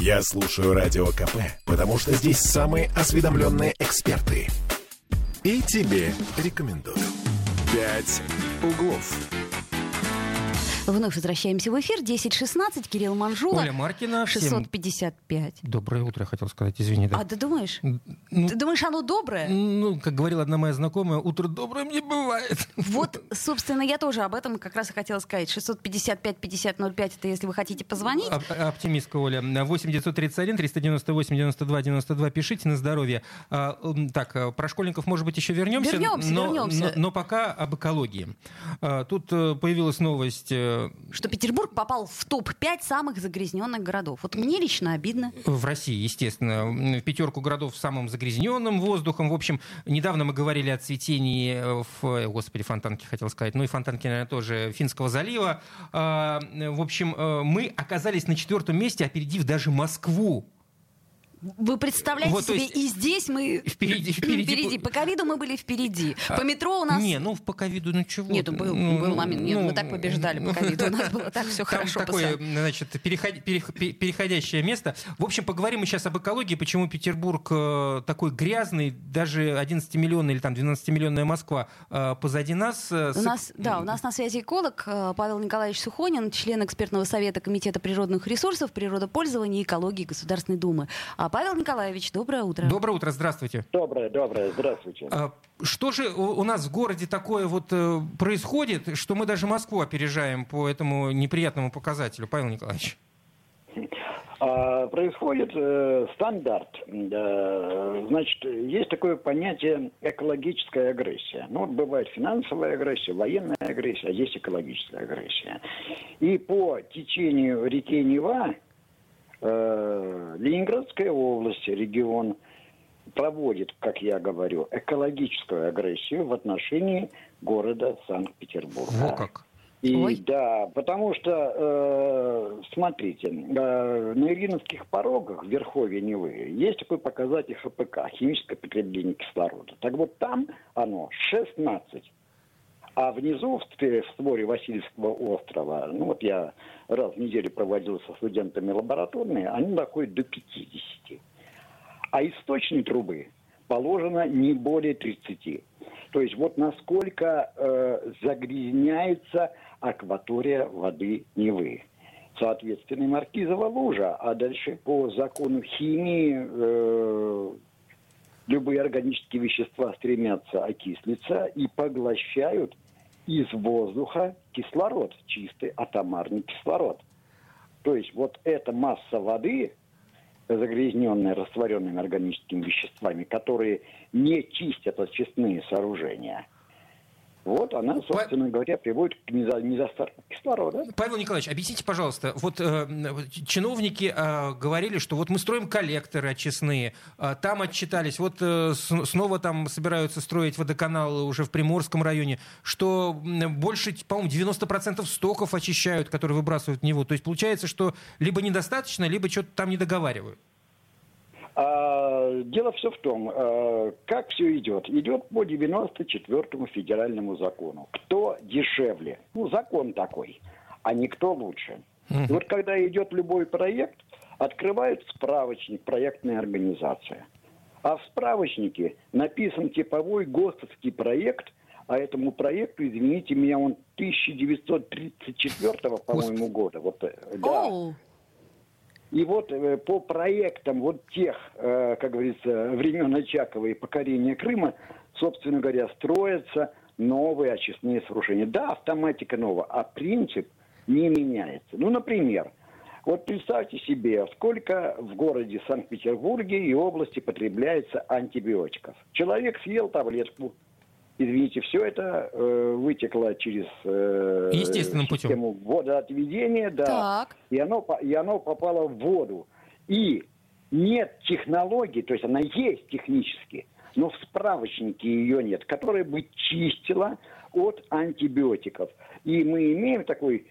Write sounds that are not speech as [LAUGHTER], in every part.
Я слушаю Радио КП, потому что здесь самые осведомленные эксперты. И тебе рекомендую. «Пять углов». Вновь возвращаемся в эфир. 10.16. Кирилл Манжула. Оля Маркина. всем 655. Доброе утро, я хотел сказать, извини. Да. А ты думаешь? Ну, Ты думаешь, оно доброе? ну, как говорила одна моя знакомая, утро добрым не бывает. Вот, собственно, я тоже об этом как раз и хотела сказать. 655-5005 это если вы хотите позвонить. Оп- Оптимистка Оля. 8 931 398 92 92. Пишите на здоровье. А, Так, а, про школьников, может быть, еще вернемся. Вернемся, но, вернемся. Но, но пока об экологии. А, Тут э, появилась новость э, Что Петербург попал в топ-5 самых загрязненных городов. Вот мне лично обидно. в России, естественно, в пятерку городов с самым загрязненным воздухом. В общем, недавно мы говорили о цветении в, господи, фонтанки хотел сказать, ну и фонтанки, наверное, тоже Финского залива. А, В общем, э, мы оказались на четвертом месте, опередив даже Москву. Вы представляете Вот, себе, есть и здесь мы Впереди, впереди. [CLEARS THROAT] впереди. По ковиду мы были впереди. А, По метро у нас... Не, ну по ковиду, ну чего? Нет, был, Ну, был момент. Нет, ну, мы так побеждали по ковиду. У нас было [LAUGHS] так все хорошо. такое, значит, переход- перех- пе- переходящее место. В общем, поговорим мы сейчас об экологии, почему Петербург э, такой грязный, даже 11-миллионная или там 12-миллионная Москва э, позади нас. э, У нас, да, у нас на связи эколог Павел Николаевич Сухонин, член экспертного совета Комитета природных ресурсов, природопользования и экологии Государственной Думы. Павел Николаевич, доброе утро. Доброе утро, здравствуйте. Доброе, доброе, здравствуйте. А, Что же у нас в городе такое вот э, происходит, что мы даже Москву опережаем по этому неприятному показателю, Павел Николаевич? А, происходит э, стандарт. Да, значит, есть такое понятие экологическая агрессия. Ну, вот бывает финансовая агрессия, военная агрессия, а есть экологическая агрессия. И по течению реки Нева э, Ленинградская область, регион, проводит, как я говорю, экологическую агрессию в отношении города Санкт-Петербурга. Во как. И Ой. да, потому что, э, смотрите, э, на Ильиновских порогах в Верховье Невы есть такой показатель ХПК, химическое потребление кислорода. Так вот там оно 16. А внизу, в ст- в створе Васильевского острова, ну вот я раз в неделю проводил со студентами лабораторные, они доходят до 50. А источник трубы положено не более 30. То есть вот насколько э, загрязняется акватория воды Невы. Соответственно, маркизова лужа, а дальше по закону химии э, любые органические вещества стремятся окислиться и поглощают из воздуха кислород, чистый атомарный кислород. То есть вот эта масса воды, загрязненная растворенными органическими веществами, которые не чистят очистные сооружения, вот она, собственно говоря, приводит к недостатку кислорода. Павел Николаевич, объясните, пожалуйста, вот э, чиновники э, говорили, что вот мы строим коллекторы очистные, э, там отчитались, вот э, снова там собираются строить водоканалы уже в Приморском районе, что больше, по-моему, 90% стоков очищают, которые выбрасывают в него. То есть получается, что либо недостаточно, либо что-то там не договаривают. А, дело все в том, а, как все идет. Идет по 94-му федеральному закону. Кто дешевле? Ну, закон такой, а не кто лучше. И вот когда идет любой проект, открывают справочник проектной организации. А в справочнике написан типовой ГОСТовский проект, а этому проекту, извините меня, он 1934 по-моему, года. Вот, э, да. И вот э, по проектам вот тех, э, как говорится, времен Очакова и покорения Крыма, собственно говоря, строятся новые очистные сооружения. Да, автоматика новая, а принцип не меняется. Ну, например, вот представьте себе, сколько в городе Санкт-Петербурге и области потребляется антибиотиков. Человек съел таблетку, извините, все это э, вытекло через э, Естественным путем. систему водоотведения, да, Так. и оно, и оно попало в воду. И нет технологии, то есть она есть технически, но в справочнике ее нет, которая бы чистила от антибиотиков. И мы имеем такой,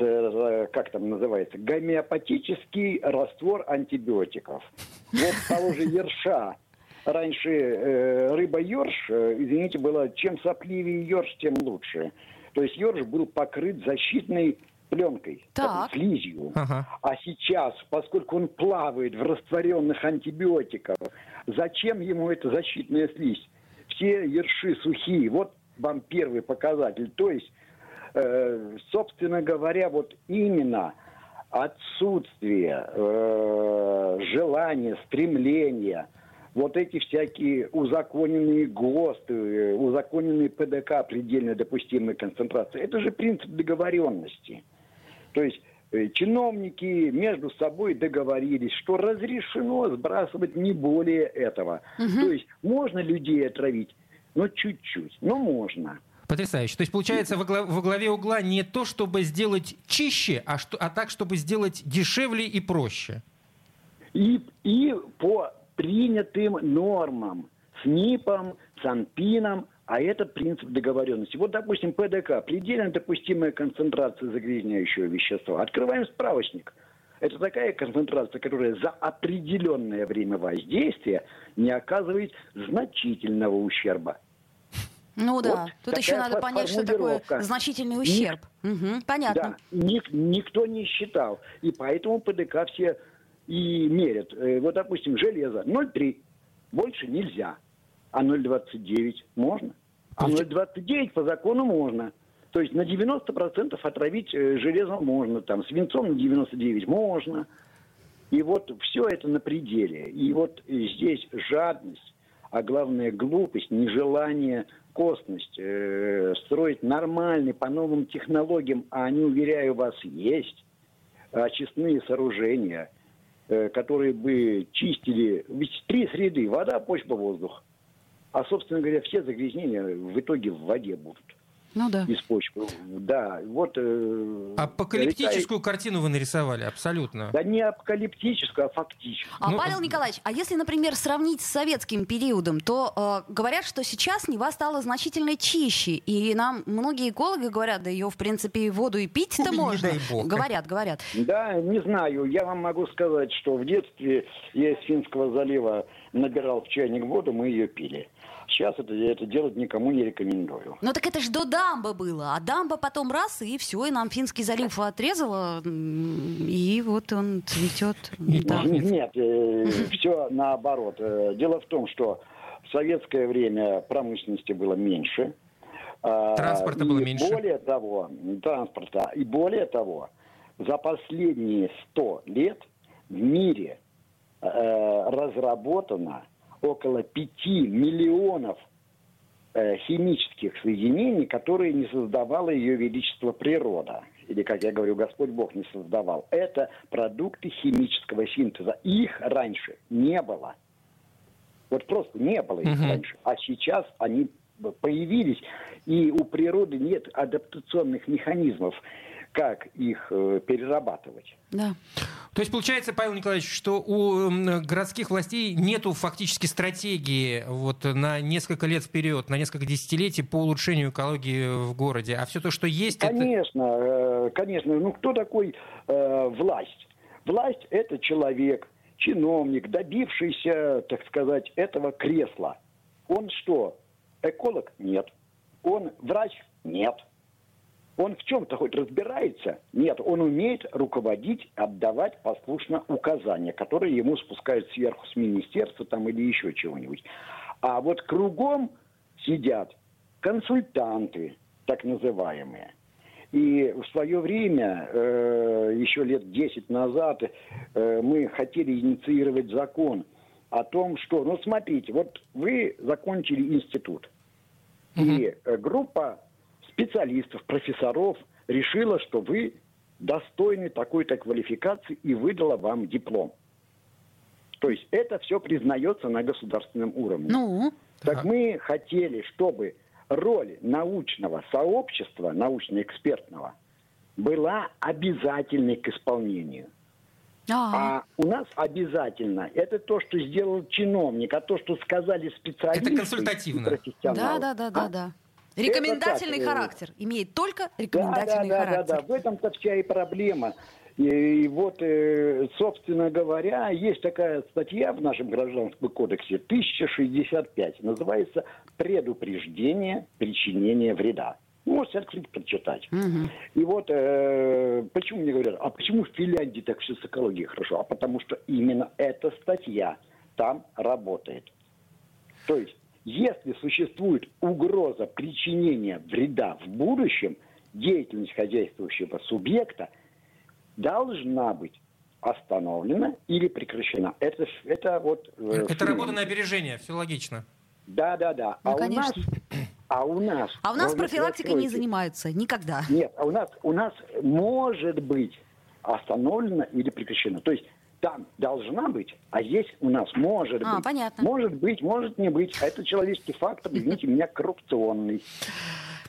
э, как там называется, гомеопатический раствор антибиотиков. Вот того же ерша. Раньше э, рыба ерш, э, извините, была чем сопливее ерш, тем лучше. То есть ерш был покрыт защитной пленкой, Так. слизью. Ага. А сейчас, поскольку он плавает в растворенных антибиотиках, зачем ему эта защитная слизь? Все ерши сухие. Вот вам первый показатель. То есть, э, собственно говоря, вот именно отсутствие э, желания, стремления, вот эти всякие узаконенные ГОСТы, э, узаконенные ПДК предельно допустимой концентрации, это же принцип договоренности. То есть э, чиновники между собой договорились, что разрешено сбрасывать не более этого. То есть можно людей отравить, но чуть-чуть, но можно. Потрясающе. То есть, получается, во, гла- во главе угла не то, чтобы сделать чище, а, что, а так, чтобы сделать дешевле и проще. И, и по принятым нормам, с НИПом, с АНПИНом, а это принцип договоренности. Вот, допустим, ПДК, предельно допустимая концентрация загрязняющего вещества. Открываем справочник. Это такая концентрация, которая за определенное время воздействия не оказывает значительного ущерба. Ну да, Вот тут еще надо понять, что такое значительный ущерб. Мгм, понятно. Да, ник- никто не считал. И поэтому ПДК все и мерят. Э, Вот, допустим, железо 0,3. Больше нельзя. А 0,29 можно. А Получи- 0,29 по закону можно. То есть на 90% отравить э, железом можно. Там свинцом на 99 можно. И вот все это на пределе. И вот здесь жадность, а главное глупость, нежелание, косность, э, строить нормальный по новым технологиям, а они, уверяю вас, есть, очистные сооружения, э, которые бы чистили ведь три среды, вода, почва, воздух. А, собственно говоря, все загрязнения в итоге в воде будут Ну да. из почвы. Да, вот... э, Апокалиптическую картину вы нарисовали, абсолютно. Да не апокалиптическую, а фактическую. А, Ну, Павел Николаевич, а если, например, сравнить с советским периодом, то э, говорят, что сейчас Нева стала значительно чище. И нам многие экологи говорят, да ее, в принципе, и воду и пить-то можно. дай бог. Говорят, говорят. Да, не знаю. Я вам могу сказать, что в детстве я из Финского залива набирал в чайник воду, мы ее пили. Сейчас это, это делать никому не рекомендую. Ну так это ж до дамбы было. А дамба потом раз, и все, и нам Финский залив отрезала. И вот он цветет. Да. пахнет. Нет, все наоборот. Э, Дело в том, что в советское время промышленности было меньше. а, Транспорта было меньше. Более того, транспорта. И более того, за последние 100 лет в мире э, разработано около 5 миллионов э, химических соединений, которые не создавала ее величество природа. Или, как я говорю, Господь Бог не создавал. Это продукты химического синтеза. Их раньше не было. Вот просто не было их Мгм. раньше. А сейчас они появились, и у природы нет адаптационных механизмов, как их э, перерабатывать. Да. То есть получается, Павел Николаевич, что у городских властей нету фактически стратегии вот на несколько лет вперед, на несколько десятилетий по улучшению экологии в городе, а все то, что есть, это... Конечно, э, конечно. Ну кто такой э, власть? Власть это человек, чиновник, добившийся, так сказать, этого кресла. Он что? Эколог? Нет. Он врач? Нет. Он в чем-то хоть разбирается? Нет. Он умеет руководить, отдавать послушно указания, которые ему спускают сверху с министерства там или еще чего-нибудь. А вот кругом сидят консультанты, так называемые. И в свое время, э, еще лет 10 назад, э, мы хотели инициировать закон о том, что, ну смотрите, вот вы закончили институт, и э, группа специалистов, профессоров решила, что вы достойны такой-то квалификации и выдала вам диплом. То есть это все признается на государственном уровне. Ну, Так Так. мы хотели, чтобы роль научного сообщества, научно-экспертного, была обязательной к исполнению. а, А у нас обязательно это то, что сделал чиновник, а то, что сказали специалисты. Это консультативно. и профессионалы. да, да, да, да, А? да. Рекомендательный э, характер. Имеет только Да, рекомендательный да, да, характер. да, да. В этом-то вся и проблема. И, и вот, э, собственно говоря, есть такая статья в нашем гражданском кодексе 1065. Называется «Предупреждение причинения вреда». Можете открыть, прочитать. И вот э, почему мне говорят, а почему в Финляндии так все с экологией хорошо? А потому что именно эта статья там работает. То есть, если существует угроза причинения вреда в будущем, деятельность хозяйствующего субъекта должна быть остановлена или прекращена. Это, это вот... э, это работа на опережение, все логично. Да, да, да. Ну, а конечно. у нас, а у нас, а у нас профилактикой не занимаются никогда. Нет, а у нас, у нас может быть остановлена или прекращена. То есть там должна быть, а здесь у нас может а, быть. Понятно. Может быть, может не быть. А это человеческий фактор, извините [LAUGHS] меня, коррупционный.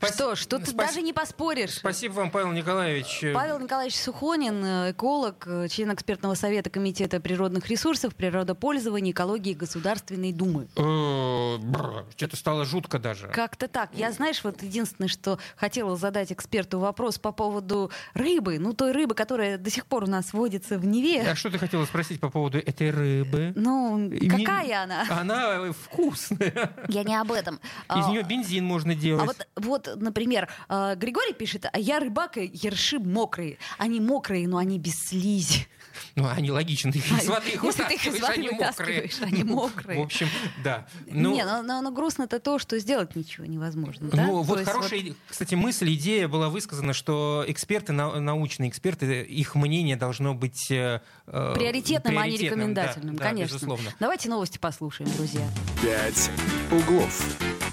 Что ж, тут Спас... даже не поспоришь. Спасибо вам, Павел Николаевич. Павел Николаевич Сухонин, эколог, член экспертного совета Комитета природных ресурсов, природопользования, экологии Государственной Думы. Э, что-то стало жутко даже. Как-то так. Я, знаешь, вот единственное, что хотела задать эксперту вопрос по поводу рыбы, ну той рыбы, которая до сих пор у нас водится в Неве. А что ты хотела спросить по поводу этой рыбы? Ну, какая она? Она вкусная. Я не об этом. Из нее бензин можно делать. А вот, вот например, э, Григорий пишет, а я рыбак, и ерши мокрые. Они мокрые, но они без слизи. Ну, они логично, [LAUGHS] ты их из воды их Если ты их из воды они мокрые. [LAUGHS] они мокрые. В общем, да. Ну, не, но, но, но грустно это то, что сделать ничего невозможно. Да? Ну, вот хорошая, вот... кстати, мысль, идея была высказана, что эксперты, научные эксперты, их мнение должно быть э, э приоритетным, приоритетным, а не рекомендательным, да, конечно. Да, безусловно. Давайте новости послушаем, друзья. Пять углов.